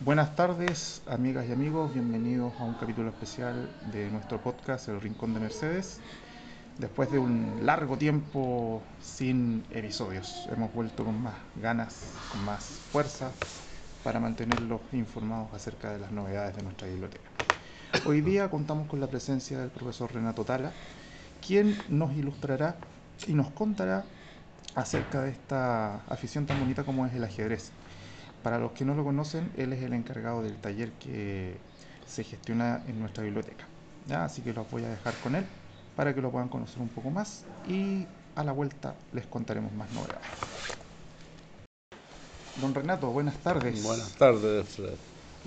Buenas tardes, amigas y amigos. Bienvenidos a un capítulo especial de nuestro podcast El Rincón de Mercedes. Después de un largo tiempo sin episodios, hemos vuelto con más ganas, con más fuerza para mantenerlos informados acerca de las novedades de nuestra biblioteca. Hoy día contamos con la presencia del profesor Renato Tala, quien nos ilustrará y nos contará acerca de esta afición tan bonita como es el ajedrez. Para los que no lo conocen, él es el encargado del taller que se gestiona en nuestra biblioteca. Así que los voy a dejar con él para que lo puedan conocer un poco más y a la vuelta les contaremos más novedades. Don Renato, buenas tardes. Buenas tardes, Fred.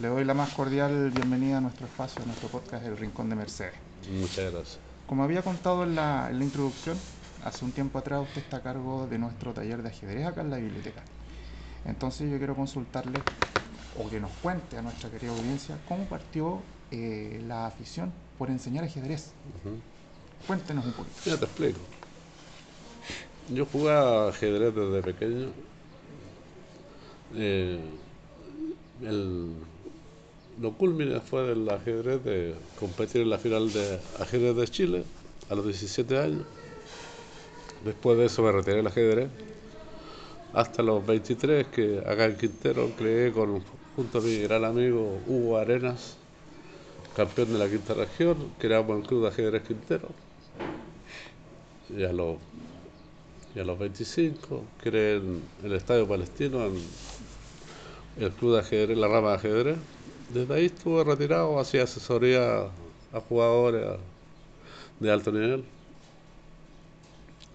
Le doy la más cordial bienvenida a nuestro espacio, a nuestro podcast El Rincón de Mercedes. Muchas gracias. Como había contado en la, en la introducción, hace un tiempo atrás usted está a cargo de nuestro taller de ajedrez acá en la biblioteca. Entonces yo quiero consultarle o que nos cuente a nuestra querida audiencia cómo partió eh, la afición por enseñar ajedrez. Cuéntenos un poquito. Ya te explico. Yo jugaba ajedrez desde pequeño. Eh, el, lo culmine fue del ajedrez de competir en la final de ajedrez de Chile a los 17 años. Después de eso me retiré del ajedrez hasta los 23 que acá en Quintero creé con, junto a mi gran amigo Hugo Arenas, campeón de la quinta región, creamos el Club de Ajedrez Quintero. Y a los, y los 25 creé en el Estadio Palestino en el Club de Ajedrez, la rama de ajedrez. Desde ahí estuve retirado, hacía asesoría a jugadores de alto nivel.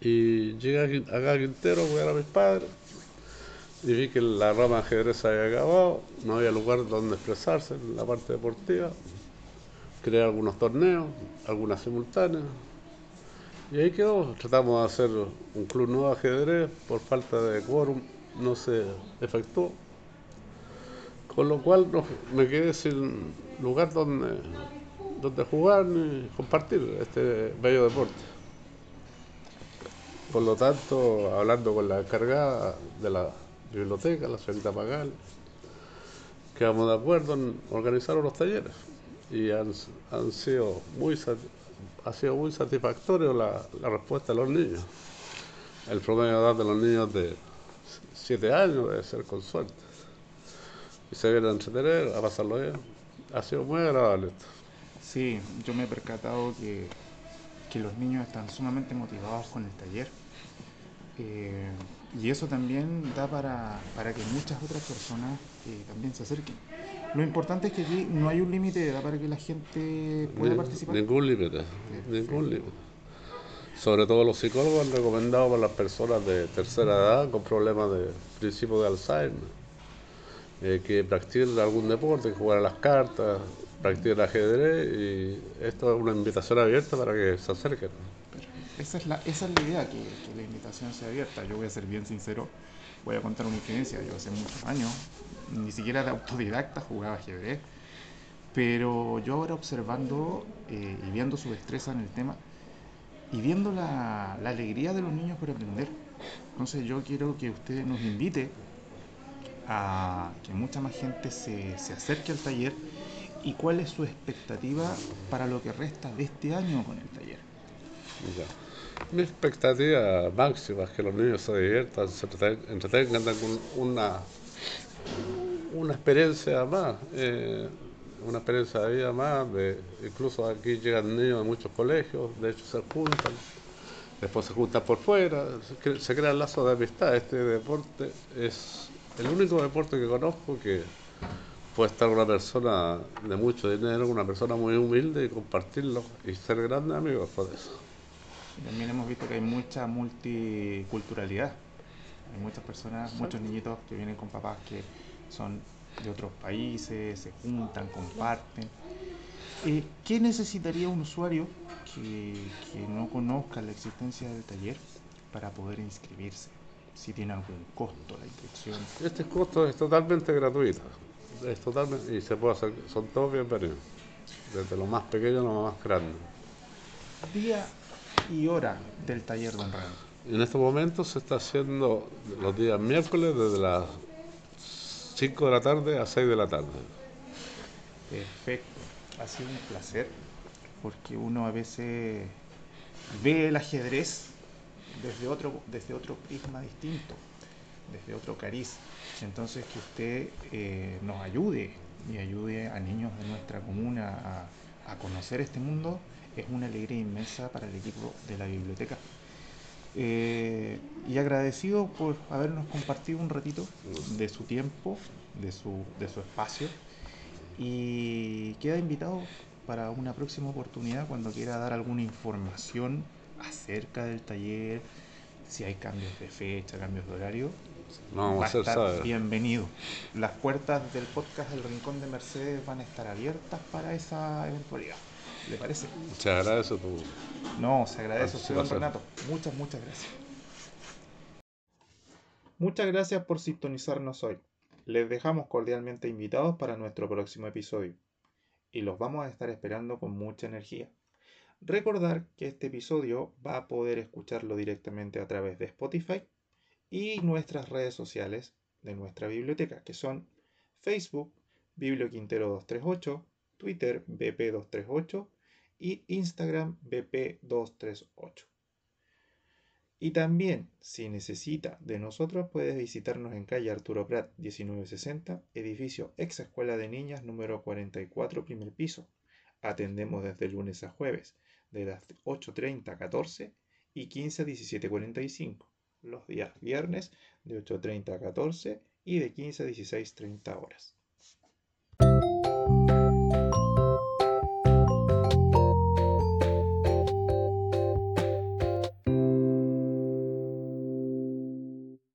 Y llegué acá a Quintero cuidar a mis padres y vi que la rama de ajedrez había acabado, no había lugar donde expresarse en la parte deportiva. Creé algunos torneos, algunas simultáneas. Y ahí quedó. Tratamos de hacer un club nuevo de ajedrez, por falta de quórum no se efectuó. Con lo cual me quedé sin lugar donde, donde jugar ni compartir este bello deporte. Por lo tanto, hablando con la encargada de la biblioteca, la señorita Pagal, quedamos de acuerdo en organizar unos talleres y han, sido muy ha sido muy satisfactorio la, la, respuesta de los niños. El promedio de edad de los niños de 7 años debe ser con suerte. Y se vienen a entretener, a pasarlo bien. Ha sido muy agradable esto. Sí, yo me he percatado que, que los niños están sumamente motivados con el taller. Eh, y eso también da para, para que muchas otras personas eh, también se acerquen. Lo importante es que aquí no hay un límite edad para que la gente pueda Ni- participar. Ningún límite, ningún límite. Sobre todo los psicólogos han recomendado para las personas de tercera edad con problemas de principio de Alzheimer, eh, que practiquen algún deporte, que jugar a las cartas, practiquen ajedrez y esto es una invitación abierta para que se acerquen. Esa es la, esa es la idea, que, la invitación sea abierta. Yo voy a ser bien sincero, voy a contar una experiencia. Yo hace muchos años, ni siquiera de autodidacta, jugaba ajedrez. Pero yo ahora observando eh, y viendo su destreza en el tema y viendo la, la alegría de los niños por aprender. Entonces yo quiero que usted nos invite a que mucha más gente se, se acerque al taller y cuál es su expectativa para lo que resta de este año con el taller. Mi expectativa máxima es que los niños se diviertan, se entreten- entretengan, tengan un- una, una experiencia más, eh, una experiencia de vida más. Incluso aquí llegan niños de muchos colegios, de hecho se juntan, después se juntan por fuera, se, se crean lazos de amistad. Este deporte es el único deporte que conozco que puede estar una persona de mucho dinero, una persona muy humilde y compartirlo y ser grandes amigos por eso. También hemos visto que hay mucha multiculturalidad. Hay muchas personas, muchos niñitos que vienen con papás que son de otros países, se juntan, comparten. Eh, ¿Qué necesitaría un usuario que, que no conozca la existencia del taller para poder inscribirse? Si tiene algún costo la inscripción. Este costo es totalmente gratuito. Es totalmente, y se puede hacer, son todos bienvenidos. Desde lo más pequeño a lo más grande. Día y hora del taller, don Renato. En estos momentos se está haciendo los días miércoles desde las 5 de la tarde a 6 de la tarde. Perfecto. Ha sido un placer porque uno a veces ve el ajedrez desde otro, desde otro prisma distinto, desde otro cariz. Entonces que usted eh, nos ayude y ayude a niños de nuestra comuna a, a, conocer este mundo es una alegría inmensa para el equipo de la biblioteca. Eh, y agradecido por habernos compartido un ratito de su tiempo, de su, de su espacio. Y queda invitado para una próxima oportunidad cuando quiera dar alguna información acerca del taller, si hay cambios de fecha, cambios de horario. No, va a estar bienvenido. Las puertas del podcast del Rincón de Mercedes van a estar abiertas para esa eventualidad. ¿Le parece? Se agradece tu. No, se agradece a usted, don. Renato. Muchas, muchas gracias. Muchas gracias por sintonizarnos hoy. Les dejamos cordialmente invitados para nuestro próximo episodio. Y los vamos a estar esperando con mucha energía. Recordar que este episodio va a poder escucharlo directamente a través de Spotify y nuestras redes sociales de nuestra biblioteca, que son Facebook, BiblioQuintero238, Twitter, BP238 y Instagram, BP238. Y también, si necesita de nosotros, puedes visitarnos en calle Arturo Prat 1960, edificio ex Escuela de Niñas número 44, primer piso. Atendemos desde lunes a jueves, de las 8.30 a 14 y 15 a 17.45. Los días viernes de 8.30 a 14 y de 15 a 16.30 horas.